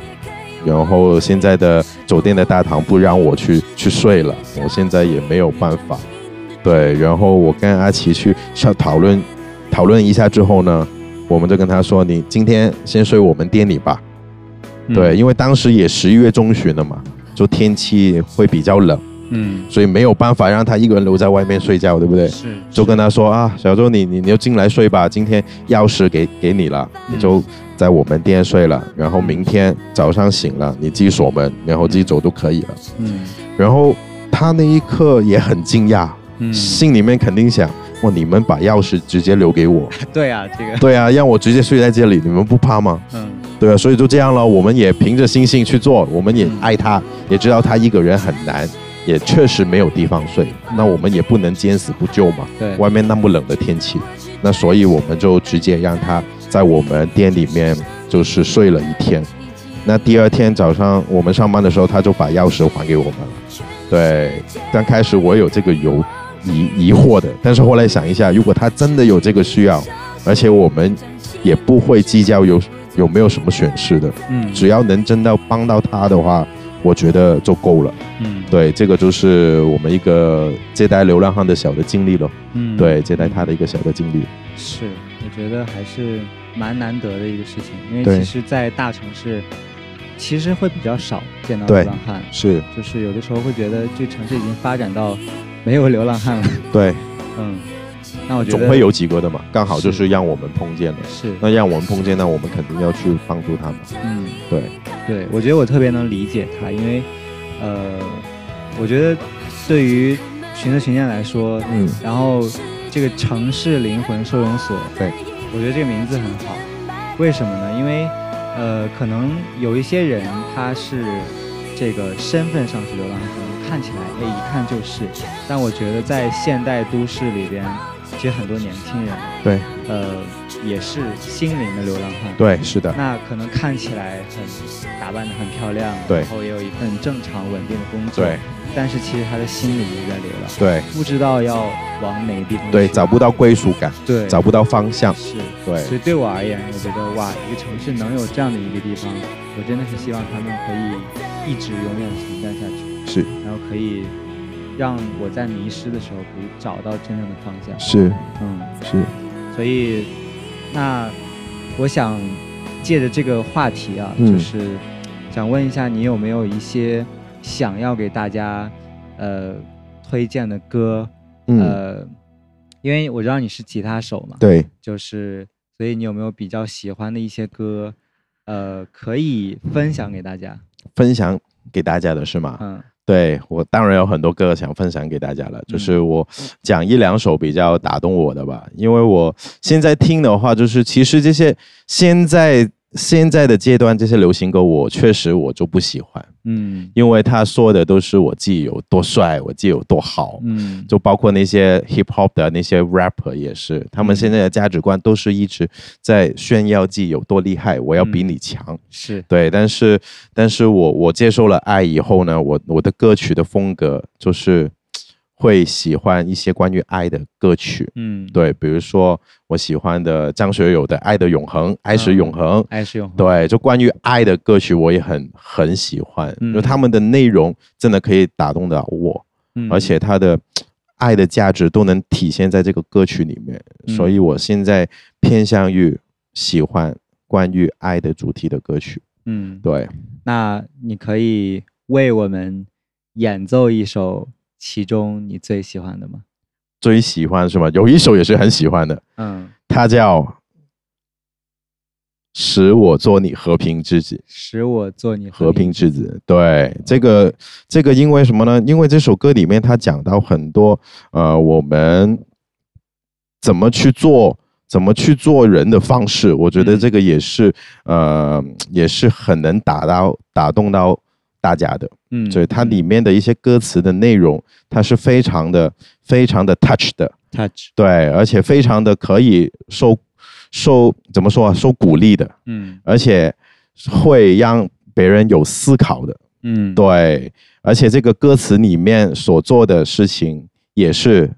然后现在的酒店的大堂不让我去去睡了，我现在也没有办法。对，然后我跟阿奇去上讨论讨论一下之后呢，我们就跟他说，你今天先睡我们店里吧。嗯对，因为当时也十一月中旬了嘛，就天气会比较冷，嗯。所以没有办法让他一个人留在外面睡觉，对不对？是就跟他说啊，小周你你你就进来睡吧，今天钥匙给给你了，嗯。你就在我们店睡了，然后明天早上醒了你自己锁门，然后自己走就可以了。嗯。然后他那一刻也很惊讶，嗯。心里面肯定想，哇，你们把钥匙直接留给我，[laughs] 对啊这个。对啊，让我直接睡在这里，你们不怕吗？嗯。对啊，所以就这样了，我们也凭着心性去做，我们也嗯。爱他，也知道他一个人很难，也确实没有地方睡，那我们也不能见死不救嘛。对外面那么冷的天气，那所以我们就直接让他在我们店里面就是睡了一天。那第二天早上我们上班的时候，他就把钥匙还给我们了。对，刚开始我有这个有疑疑惑的，但是后来想一下，如果他真的有这个需要，而且我们也不会计较有有没有什么损失的，嗯只要能真的帮到他的话，我觉得就够了。嗯。对，这个就是我们一个接待流浪汉的小的经历了。嗯。对，接待他的一个小的经历。是，我觉得还是蛮难得的一个事情，因为其实，在大城市，其实会比较少见到流浪汉，是，就是有的时候会觉得这城市已经发展到没有流浪汉了，对，[laughs] 嗯，那我觉得总会有几个的嘛，刚好就是是让我们碰见了。是，那让我们碰见，那我们肯定要去帮助他们。嗯，对，对，我觉得我特别能理解他，因为，呃，我觉得对于寻色寻见来说，嗯，然后这个城市灵魂收容所，对，我觉得这个名字很好。为什么呢？因为呃，可能有一些人他是这个身份上是流浪汉，可能看起来哎一看就是，但我觉得在现代都市里边，其实很多年轻人对，呃也是心灵的流浪汉。对，是的，那可能看起来很打扮的很漂亮，对。然后也有一份正常稳定的工作，对，但是其实他的心里也在流浪，对，不知道要往哪个地方对，去找不到归属感，对找不到方向。是，对，所以对我而言，我觉得哇，一个城市能有这样的一个地方，我真的是希望他们可以一直永远存在下去，是。然后可以让我在迷失的时候可以找到真正的方向。是。嗯，是，所以那我想借着这个话题啊，嗯。就是想问一下，你有没有一些想要给大家呃推荐的歌？嗯，呃，因为我知道你是吉他手嘛，对，就是所以你有没有比较喜欢的一些歌，呃，可以分享给大家？分享给大家的是吗？嗯对我当然有很多歌想分享给大家了，就是我讲一两首比较打动我的吧，因为我现在听的话，就是其实这些现在现在的阶段这些流行歌，我确实我就不喜欢，嗯。因为他说的都是我自己有多帅，我自己有多好，嗯，就包括那些 hip hop 的那些 rapper 也是，他们嗯现在的价值观都是一直在炫耀自己有多厉害，我要比嗯你强。是。对，但是但是我我接受了爱以后呢，我我的歌曲的风格就是会喜欢一些关于爱的歌曲。嗯对，比如说我喜欢的张学友的《爱的永恒》，爱是永恒。爱是永恒，对，就关于爱的歌曲，我也很很喜欢，嗯就他们的内容真的可以打动到我。嗯而且他的爱的价值都能体现在这个歌曲里面，嗯所以我现在偏向于喜欢关于爱的主题的歌曲。嗯，对，那你可以为我们演奏一首其中你最喜欢的吗？最喜欢是吗？有一首也是很喜欢的，嗯，它叫《使我做你和平之子》。使我做你和平之子，对这个这个，因为什么呢？因为这首歌里面它讲到很多，呃，我们怎么去做，怎么去做人的方式，我觉得嗯这个也是，呃，也是很能打到打动到大家的。嗯，所以它里面的一些歌词的内容，它是非常的、非常的 touch 的，touch，对，而且非常的可以受受怎么说啊，受鼓励的，嗯。而且会让别人有思考的。嗯，对，而且这个歌词里面所做的事情，也是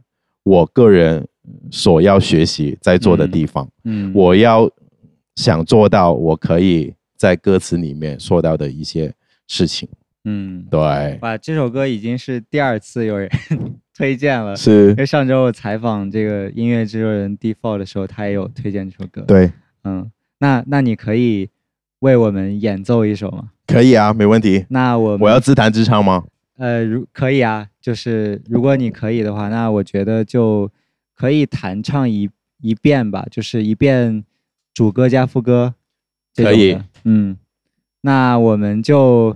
我个人所要学习在做的地方。嗯，我要想做到，我可以在歌词里面说到的一些事情。嗯，对，哇，这首歌已经是第二次有人 [laughs] 推荐了。是因为上周我采访这个音乐制作人 Default 的时候，他也有推荐这首歌。，对，嗯，那那你可以为我们演奏一首吗？可以啊，没问题。那我我要自弹自唱吗？呃，如可以啊，就是如果你可以的话，那我觉得就可以弹唱一一遍吧，就是一遍主歌加副歌。可以嗯，那我们就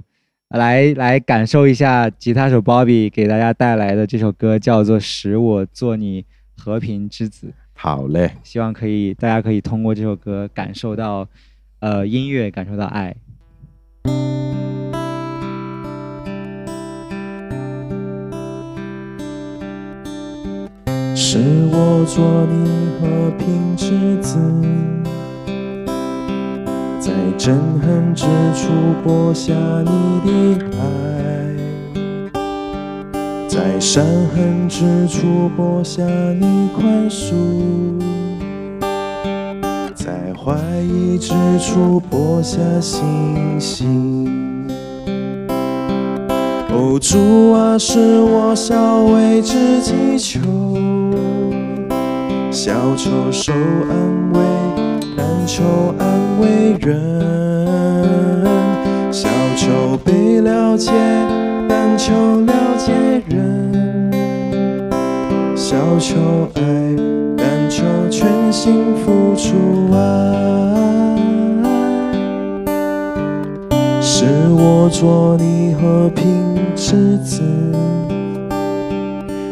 来来感受一下吉他手 Bobby 给大家带来的这首歌，叫做《使我做你和平之子》。好嘞，希望可以大家可以通过这首歌感受到，呃，音乐，感受到爱。是我做你和平之子，在憎恨之处播下你的爱，在伤痕之处播下你宽恕，在怀疑之处播下信心。哦，主啊，使我小为之祈求，小求受安慰，但求安慰人；小求被了解，但求了解人；小求爱，但求全心付出爱。使我做你和平之子，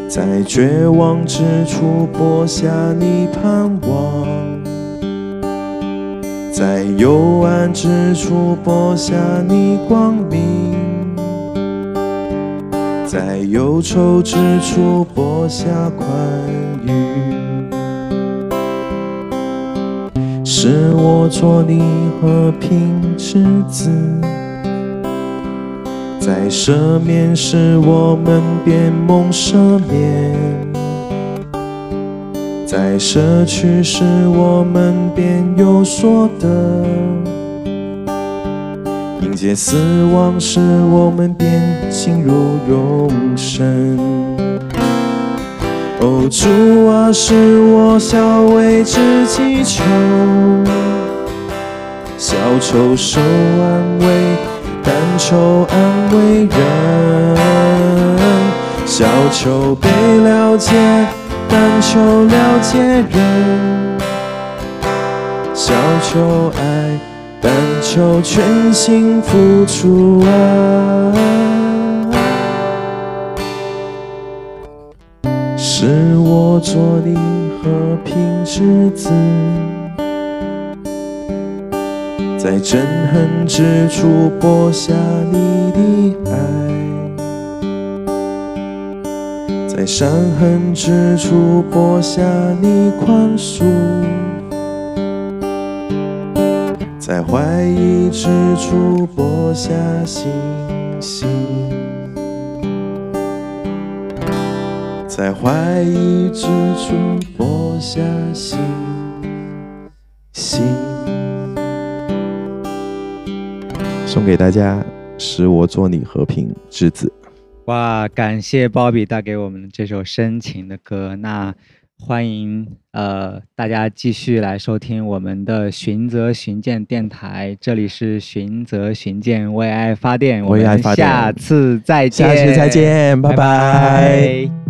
在绝望之处播下你盼望，在幽暗之处播下你光明，在忧愁之处播下宽裕。使我做你和平之子。在赦免时，我们便蒙赦免；在舍去时，我们便有所得；迎接死亡时，我们便进入永生。哦，主啊，使我小为之祈求，小丑受安慰。但求安慰人，小丑被了解；但求了解人，小求爱；但求全心付出爱。是我做你和平之子。在憎恨之处播下你的爱，在伤痕之处播下你宽恕，在怀疑之处播下信心，在怀疑之处播下信心。送给大家，使我做你和平之子。哇，感谢 Bobby 带给我们这首深情的歌。那欢迎呃大家继续来收听我们的寻泽寻见电台，这里是寻泽寻见为爱发电，为爱发电下次再见，下次再见，拜拜。